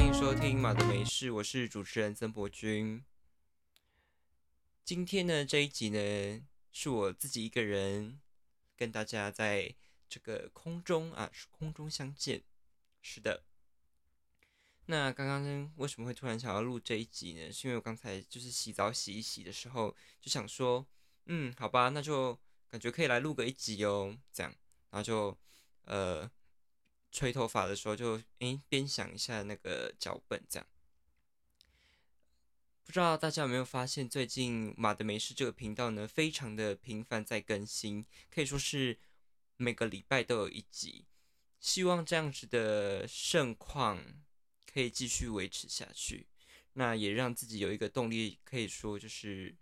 欢迎收听《马的没事》，我是主持人曾博君。今天呢，这一集呢，是我自己一个人跟大家在这个空中啊，是空中相见。是的。那刚刚为什么会突然想要录这一集呢？是因为我刚才就是洗澡洗一洗的时候，就想说，嗯，好吧，那就感觉可以来录个一集哦，这样，然后就呃。吹头发的时候，就诶边想一下那个脚本，这样。不知道大家有没有发现，最近马的美事这个频道呢，非常的频繁在更新，可以说是每个礼拜都有一集。希望这样子的盛况可以继续维持下去，那也让自己有一个动力，可以说就是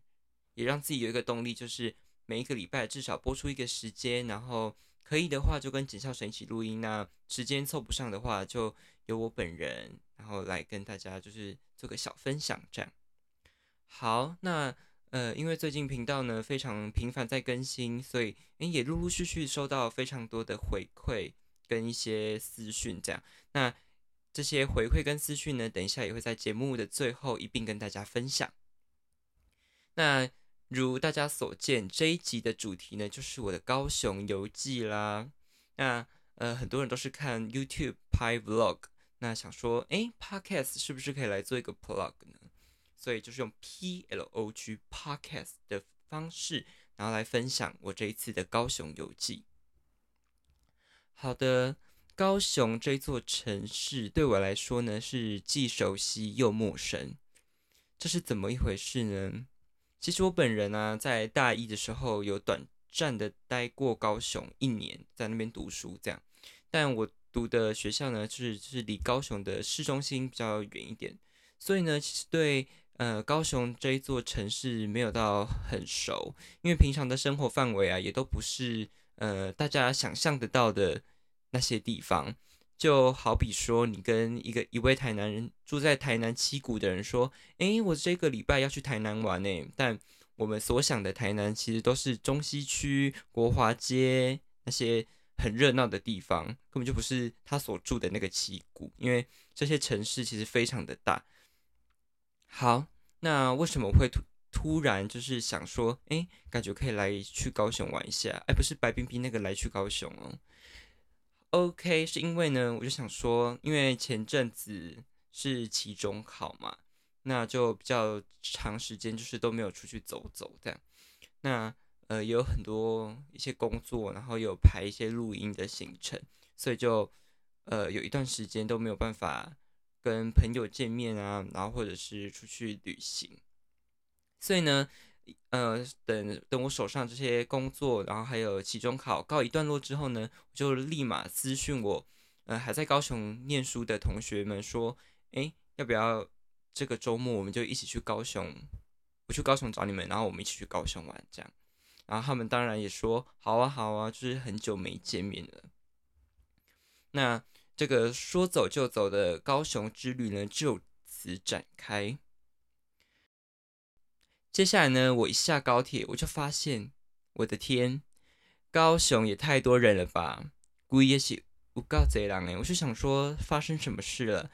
也让自己有一个动力，就是每一个礼拜至少播出一个时间，然后。可以的话，就跟简孝神一起录音。那时间凑不上的话，就由我本人，然后来跟大家就是做个小分享，这样。好，那呃，因为最近频道呢非常频繁在更新，所以也陆陆续续收到非常多的回馈跟一些私讯，这样。那这些回馈跟私讯呢，等一下也会在节目的最后一并跟大家分享。那。如大家所见，这一集的主题呢，就是我的高雄游记啦。那呃，很多人都是看 YouTube 拍 Vlog，那想说，哎，Podcast 是不是可以来做一个 Plug 呢？所以就是用 P L O G Podcast 的方式，然后来分享我这一次的高雄游记。好的，高雄这座城市对我来说呢，是既熟悉又陌生。这是怎么一回事呢？其实我本人呢，在大一的时候有短暂的待过高雄一年，在那边读书这样。但我读的学校呢，就是就是离高雄的市中心比较远一点，所以呢，其实对呃高雄这一座城市没有到很熟，因为平常的生活范围啊，也都不是呃大家想象得到的那些地方。就好比说，你跟一个一位台南人住在台南七股的人说：“诶，我这个礼拜要去台南玩诶。”但我们所想的台南，其实都是中西区、国华街那些很热闹的地方，根本就不是他所住的那个七股。因为这些城市其实非常的大。好，那为什么会突突然就是想说，诶，感觉可以来去高雄玩一下？哎，不是白冰冰那个来去高雄哦。OK，是因为呢，我就想说，因为前阵子是期中考嘛，那就比较长时间就是都没有出去走走这样。那呃也有很多一些工作，然后有排一些录音的行程，所以就呃有一段时间都没有办法跟朋友见面啊，然后或者是出去旅行，所以呢。呃，等等，我手上这些工作，然后还有期中考告一段落之后呢，我就立马私讯我，呃，还在高雄念书的同学们说，哎，要不要这个周末我们就一起去高雄？我去高雄找你们，然后我们一起去高雄玩，这样。然后他们当然也说，好啊，好啊，就是很久没见面了。那这个说走就走的高雄之旅呢，就此展开。接下来呢，我一下高铁，我就发现，我的天，高雄也太多人了吧！估计也是五告贼狼哎，我就想说，发生什么事了？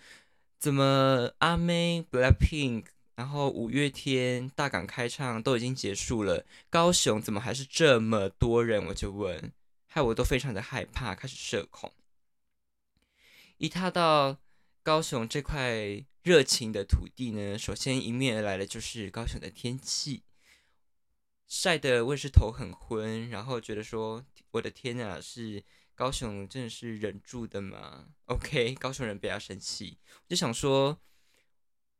怎么阿妹、Blackpink，然后五月天、大港开唱都已经结束了，高雄怎么还是这么多人？我就问，害我都非常的害怕，开始社恐。一踏到高雄这块。热情的土地呢，首先迎面而来的就是高雄的天气，晒得我也是头很昏，然后觉得说，我的天啊，是高雄真的是忍住的吗？OK，高雄人不要生气，我就想说，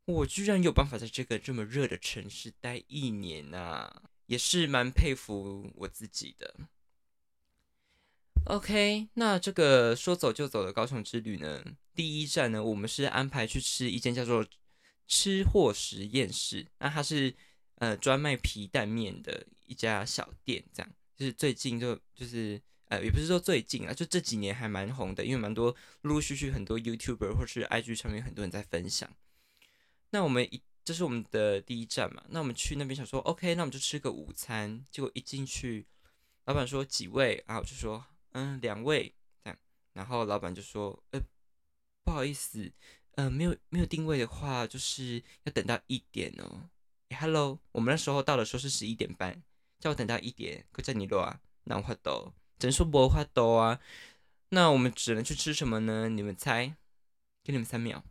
我居然有办法在这个这么热的城市待一年啊，也是蛮佩服我自己的。OK，那这个说走就走的高雄之旅呢？第一站呢，我们是安排去吃一间叫做“吃货实验室”，那它是呃专卖皮蛋面的一家小店，这样就是最近就就是呃也不是说最近啊，就这几年还蛮红的，因为蛮多陆陆续续很多 YouTuber 或是 IG 上面很多人在分享。那我们一这是我们的第一站嘛，那我们去那边想说 OK，那我们就吃个午餐，结果一进去，老板说几位啊？我就说。嗯，两位这样，然后老板就说：“呃，不好意思，呃，没有没有定位的话，就是要等到一点哦。Hello，我们那时候到的时候是十一点半，叫我等到一点，可叫你落啊，难花豆，只能说不花豆啊。那我们只能去吃什么呢？你们猜？给你们三秒。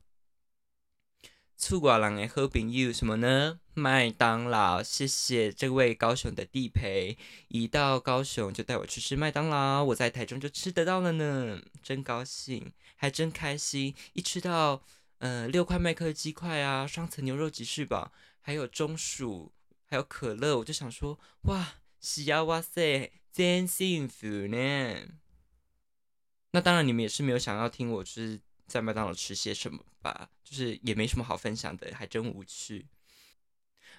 醋瓜郎的好朋友什么呢？麦当劳。谢谢这位高雄的地陪，一到高雄就带我去吃麦当劳，我在台中就吃得到了呢，真高兴，还真开心。一吃到，呃，六块麦克鸡块啊，双层牛肉吉士堡，还有中薯，还有可乐，我就想说，哇，喜呀，哇塞，真幸福呢。那当然，你们也是没有想要听我是。在麦当劳吃些什么吧，就是也没什么好分享的，还真无趣。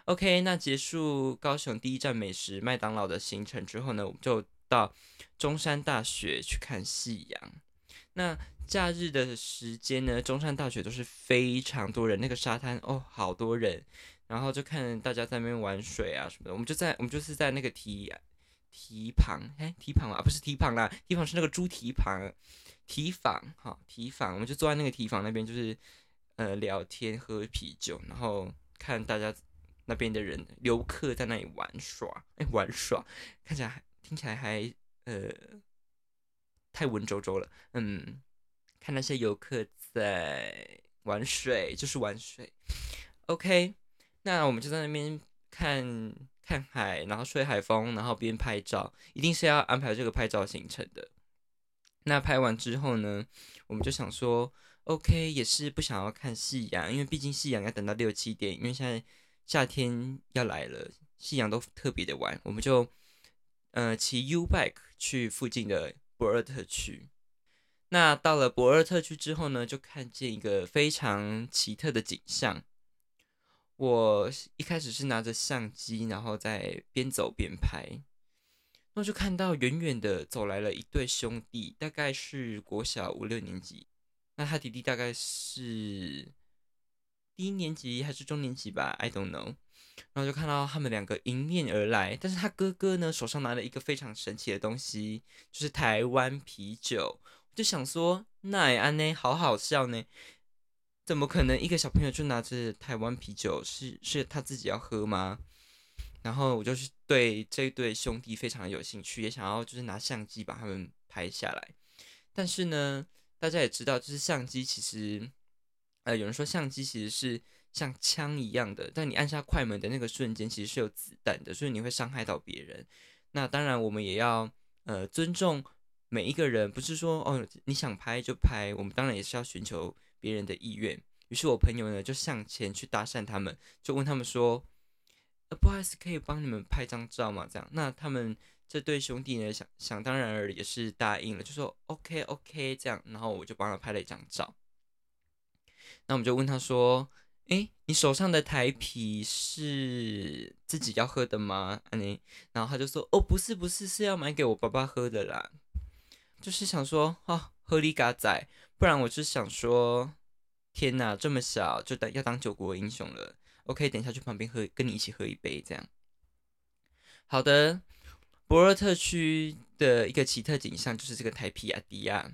OK，那结束高雄第一站美食麦当劳的行程之后呢，我们就到中山大学去看夕阳。那假日的时间呢，中山大学都是非常多人，那个沙滩哦，好多人，然后就看大家在那边玩水啊什么的。我们就在我们就是在那个堤堤旁，哎，堤旁啊，不是堤旁啦，堤旁是那个猪蹄旁。提房，好提房，我们就坐在那个提房那边，就是呃聊天、喝啤酒，然后看大家那边的人游客在那里玩耍，哎玩耍，看起来听起来还呃太文绉绉了，嗯，看那些游客在玩水，就是玩水。OK，那我们就在那边看看海，然后吹海风，然后边拍照，一定是要安排这个拍照行程的。那拍完之后呢，我们就想说，OK，也是不想要看夕阳，因为毕竟夕阳要等到六七点，因为现在夏天要来了，夕阳都特别的晚。我们就呃骑 U bike 去附近的博尔特区。那到了博尔特区之后呢，就看见一个非常奇特的景象。我一开始是拿着相机，然后在边走边拍。那就看到远远的走来了一对兄弟，大概是国小五六年级。那他弟弟大概是低年级还是中年级吧？I don't know。然后就看到他们两个迎面而来，但是他哥哥呢手上拿了一个非常神奇的东西，就是台湾啤酒。我就想说，那安呢，好好笑呢？怎么可能一个小朋友就拿着台湾啤酒？是是他自己要喝吗？然后我就是对这对兄弟非常有兴趣，也想要就是拿相机把他们拍下来。但是呢，大家也知道，就是相机其实，呃，有人说相机其实是像枪一样的，但你按下快门的那个瞬间，其实是有子弹的，所以你会伤害到别人。那当然，我们也要呃尊重每一个人，不是说哦你想拍就拍，我们当然也是要寻求别人的意愿。于是我朋友呢就向前去搭讪他们，就问他们说。呃，不好意思，可以帮你们拍张照吗？这样，那他们这对兄弟呢，想想当然也是答应了，就说 OK OK 这样，然后我就帮他拍了一张照。那我们就问他说：“哎，你手上的台啤是自己要喝的吗？”安妮，然后他就说：“哦，不是不是，是要买给我爸爸喝的啦。”就是想说，哦，喝力嘎仔，不然我就想说，天哪，这么小就当要当九国英雄了。OK，等一下去旁边喝，跟你一起喝一杯，这样。好的，博尔特区的一个奇特景象就是这个台皮亚迪亚。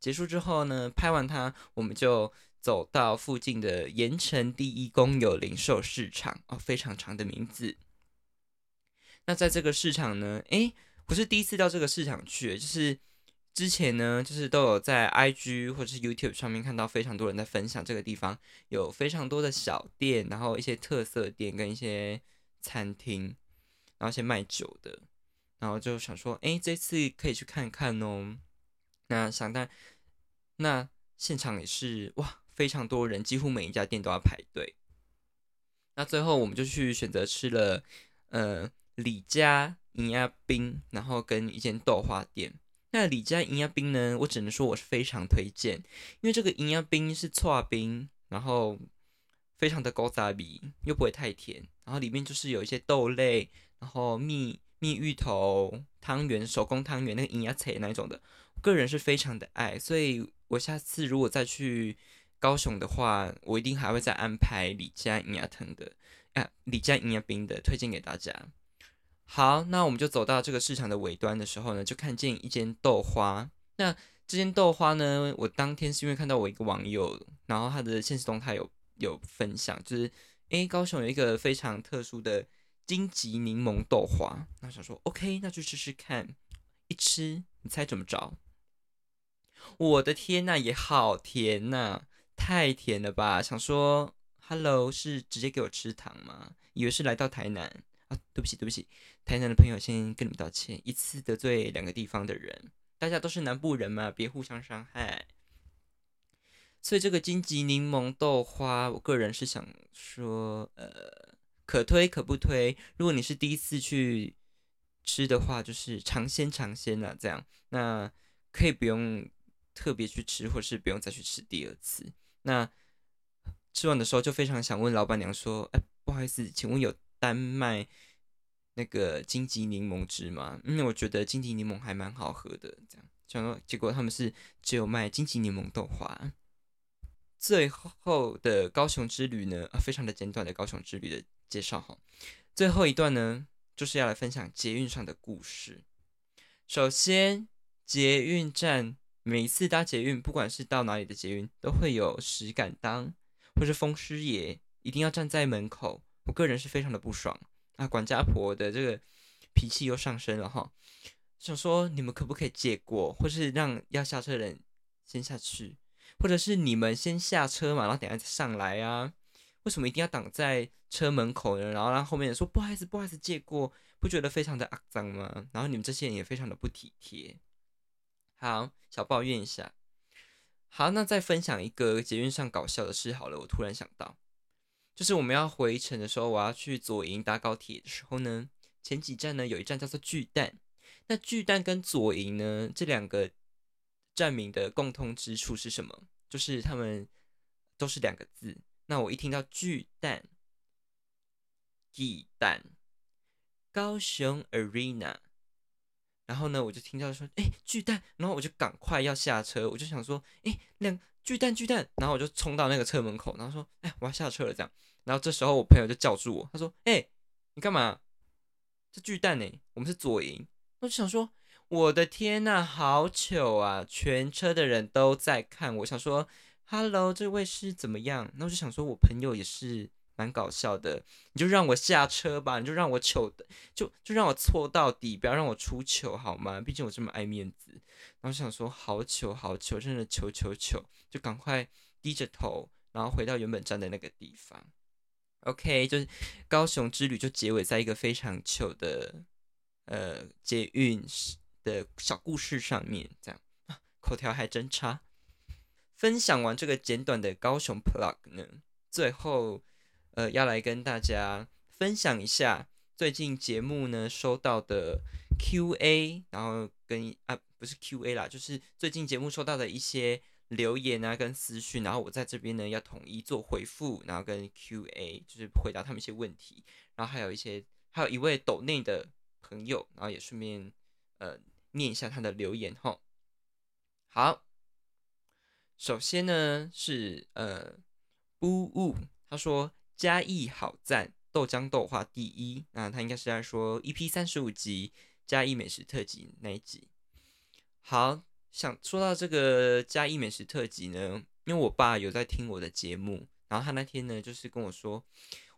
结束之后呢，拍完它，我们就走到附近的盐城第一公有零售市场哦，非常长的名字。那在这个市场呢，诶，不是第一次到这个市场去，就是。之前呢，就是都有在 IG 或者是 YouTube 上面看到非常多人在分享这个地方有非常多的小店，然后一些特色店跟一些餐厅，然后一些卖酒的，然后就想说，哎，这次可以去看看哦。那想但那现场也是哇，非常多人，几乎每一家店都要排队。那最后我们就去选择吃了呃李家银鸭冰，然后跟一间豆花店。那李家银鸭冰呢？我只能说我是非常推荐，因为这个银鸭冰是搓冰，然后非常的高杂比，又不会太甜，然后里面就是有一些豆类，然后蜜蜜芋头汤圆、手工汤圆，那个银鸭菜那一种的，个人是非常的爱，所以我下次如果再去高雄的话，我一定还会再安排李家银鸭汤的，啊，李家银鸭冰的推荐给大家。好，那我们就走到这个市场的尾端的时候呢，就看见一间豆花。那这间豆花呢，我当天是因为看到我一个网友，然后他的现实动态有有分享，就是诶，高雄有一个非常特殊的荆棘柠檬豆花，那想说 OK，那就试试看。一吃，你猜怎么着？我的天呐，也好甜呐，太甜了吧！想说，Hello，是直接给我吃糖吗？以为是来到台南啊？对不起，对不起，台南的朋友先跟你们道歉，一次得罪两个地方的人，大家都是南部人嘛，别互相伤害。所以这个荆棘柠檬豆花，我个人是想说，呃，可推可不推。如果你是第一次去吃的话，就是尝鲜尝鲜啊，这样那可以不用。特别去吃，或是不用再去吃第二次。那吃完的时候就非常想问老板娘说：“哎，不好意思，请问有单卖那个荆棘柠檬汁吗？”因为我觉得荆棘柠檬还蛮好喝的。这样想说，结果他们是只有卖荆棘柠檬豆花。最后的高雄之旅呢，啊，非常的简短的高雄之旅的介绍哈。最后一段呢，就是要来分享捷运上的故事。首先，捷运站。每次搭捷运，不管是到哪里的捷运，都会有石敢当或是风师爷，一定要站在门口。我个人是非常的不爽啊！管家婆的这个脾气又上升了哈，想说你们可不可以借过，或是让要下车的人先下去，或者是你们先下车嘛，然后等下再上来啊？为什么一定要挡在车门口呢？然后让后面人说不好意思，不好意思借过，不觉得非常的肮脏吗？然后你们这些人也非常的不体贴。好，小抱怨一下。好，那再分享一个捷运上搞笑的事好了。我突然想到，就是我们要回程的时候，我要去左营搭高铁的时候呢，前几站呢有一站叫做巨蛋。那巨蛋跟左营呢这两个站名的共通之处是什么？就是他们都是两个字。那我一听到巨蛋，巨蛋，高雄 Arena。然后呢，我就听到说，哎，巨蛋，然后我就赶快要下车，我就想说，哎，两巨蛋巨蛋，然后我就冲到那个车门口，然后说，哎，我要下车了这样。然后这时候我朋友就叫住我，他说，哎，你干嘛？这巨蛋呢？我们是左营。我就想说，我的天呐，好糗啊！全车的人都在看，我想说，Hello，这位是怎么样？那我就想说，我朋友也是。蛮搞笑的，你就让我下车吧，你就让我糗的，就就让我错到底，不要让我出糗好吗？毕竟我这么爱面子。然后想说好糗好糗，真的糗糗糗，就赶快低着头，然后回到原本站的那个地方。OK，就是高雄之旅就结尾在一个非常糗的呃捷运的小故事上面，这样 口条还真差。分享完这个简短的高雄 plug 呢，最后。呃，要来跟大家分享一下最近节目呢收到的 Q&A，然后跟啊不是 Q&A 啦，就是最近节目收到的一些留言啊跟私讯，然后我在这边呢要统一做回复，然后跟 Q&A 就是回答他们一些问题，然后还有一些还有一位抖内的朋友，然后也顺便呃念一下他的留言哈。好，首先呢是呃呜呜，他说。嘉义好赞，豆浆豆花第一。那他应该是在说 EP 三十五集嘉义美食特辑那一集。好，想说到这个嘉义美食特辑呢，因为我爸有在听我的节目，然后他那天呢就是跟我说，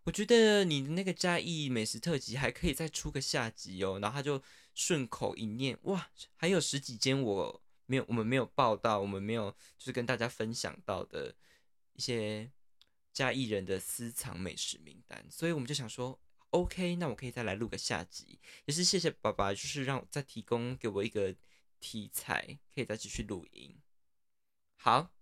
我觉得你的那个嘉义美食特辑还可以再出个下集哦。然后他就顺口一念，哇，还有十几间我没有，我们没有报道，我们没有就是跟大家分享到的一些。加艺人的私藏美食名单，所以我们就想说，OK，那我可以再来录个下集，也是谢谢爸爸，就是让再提供给我一个题材，可以再继续录音。好，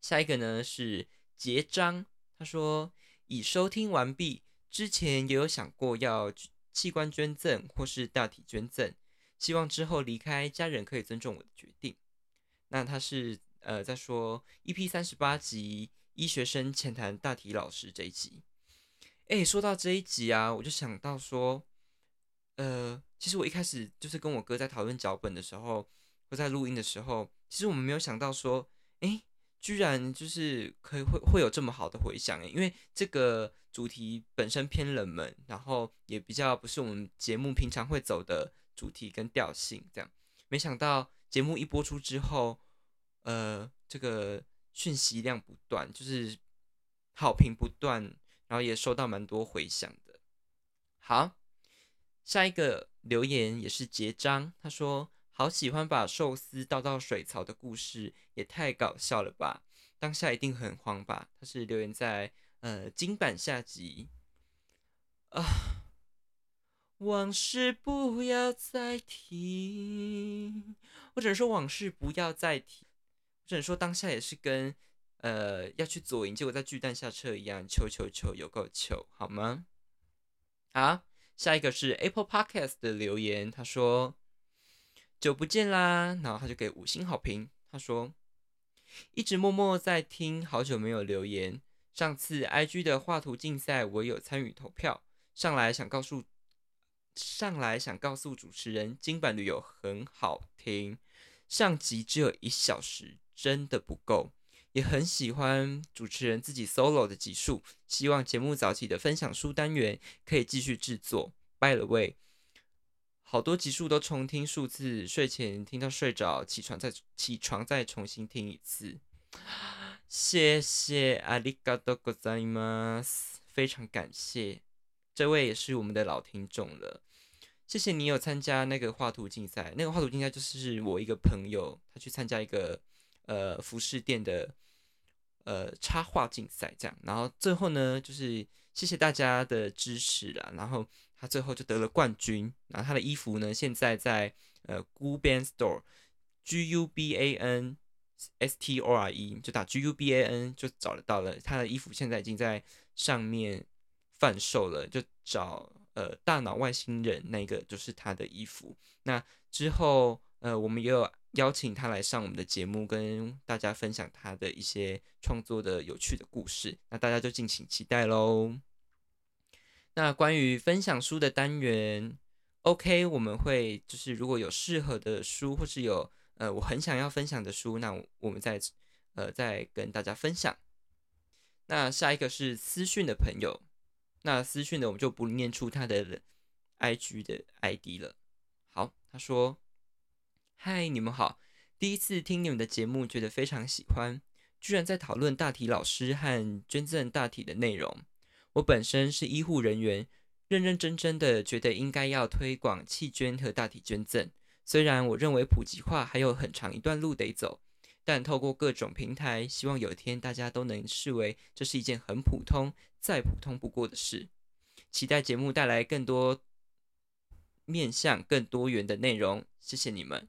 下一个呢是结章，他说已收听完毕，之前也有想过要器官捐赠或是大体捐赠，希望之后离开家人可以尊重我的决定。那他是呃在说 EP 三十八集。医学生浅谈大体老师这一集，哎，说到这一集啊，我就想到说，呃，其实我一开始就是跟我哥在讨论脚本的时候，或在录音的时候，其实我们没有想到说，哎，居然就是可以会会有这么好的回响诶，因为这个主题本身偏冷门，然后也比较不是我们节目平常会走的主题跟调性，这样，没想到节目一播出之后，呃这个讯息量不断，就是好评不断，然后也收到蛮多回响的。好，下一个留言也是结章，他说好喜欢把寿司倒到水槽的故事，也太搞笑了吧！当下一定很慌吧？他是留言在呃金版下集啊。往事不要再提，或者说往事不要再提。只能说当下也是跟呃要去左营，结果在巨蛋下车一样，求求求，有够求，好吗？好，下一个是 Apple Podcast 的留言，他说久不见啦，然后他就给五星好评。他说一直默默在听，好久没有留言。上次 IG 的画图竞赛，我有参与投票，上来想告诉。上来想告诉主持人，金版旅游很好听，上集只有一小时，真的不够。也很喜欢主持人自己 solo 的集数，希望节目早期的分享书单元可以继续制作。By the way，好多集数都重听数次，睡前听到睡着，起床再起床再重新听一次。谢谢阿里嘎多ございます，非常感谢。这位也是我们的老听众了，谢谢你有参加那个画图竞赛。那个画图竞赛就是我一个朋友，他去参加一个 呃服饰店的呃插画竞赛，这样。然后最后呢，就是谢谢大家的支持啦。然后他最后就得了冠军。然后他的衣服呢，现在在呃 Guban Store，G U B A N S T O R E，就打 G U B A N 就找得到了。他的衣服现在已经在上面。贩售了，就找呃大脑外星人那个就是他的衣服。那之后呃我们也有邀请他来上我们的节目，跟大家分享他的一些创作的有趣的故事。那大家就敬请期待喽。那关于分享书的单元，OK，我们会就是如果有适合的书，或是有呃我很想要分享的书，那我们再呃再跟大家分享。那下一个是私讯的朋友。那私讯的我们就不念出他的 I G 的 I D 了。好，他说：“嗨，你们好，第一次听你们的节目，觉得非常喜欢，居然在讨论大体老师和捐赠大体的内容。我本身是医护人员，认认真真的觉得应该要推广弃捐和大体捐赠。虽然我认为普及化还有很长一段路得走。”但透过各种平台，希望有一天大家都能视为这是一件很普通、再普通不过的事。期待节目带来更多面向、更多元的内容。谢谢你们，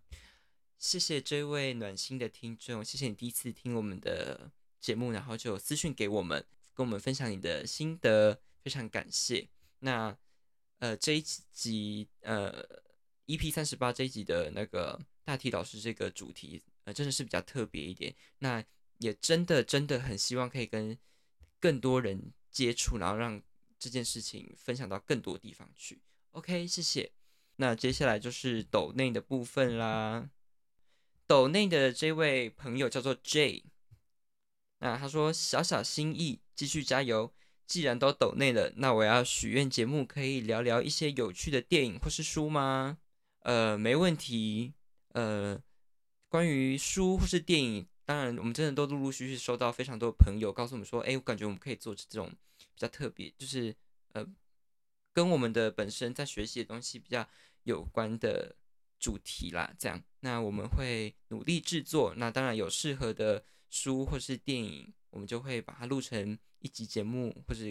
谢谢这位暖心的听众，谢谢你第一次听我们的节目，然后就私讯给我们，跟我们分享你的心得，非常感谢。那呃这一集呃 EP 三十八这一集的那个大体老师这个主题。呃，真的是比较特别一点，那也真的真的很希望可以跟更多人接触，然后让这件事情分享到更多地方去。OK，谢谢。那接下来就是斗内的部分啦。斗内的这位朋友叫做 J，那他说小小心意，继续加油。既然都斗内了，那我要许愿节目可以聊聊一些有趣的电影或是书吗？呃，没问题。呃。关于书或是电影，当然我们真的都陆陆续续收到非常多朋友告诉我们说，哎，我感觉我们可以做这种比较特别，就是呃，跟我们的本身在学习的东西比较有关的主题啦。这样，那我们会努力制作。那当然有适合的书或是电影，我们就会把它录成一集节目，或者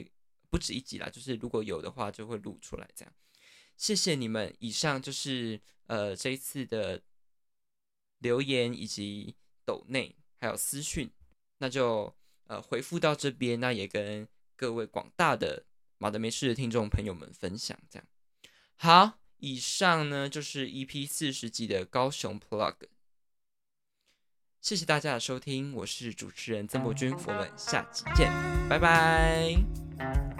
不止一集啦。就是如果有的话，就会录出来。这样，谢谢你们。以上就是呃这一次的。留言以及抖内还有私讯，那就呃回复到这边，那也跟各位广大的马德梅事的听众朋友们分享。这样好，以上呢就是 EP 四十集的高雄 Plug，谢谢大家的收听，我是主持人曾博君，我们下期见，拜拜。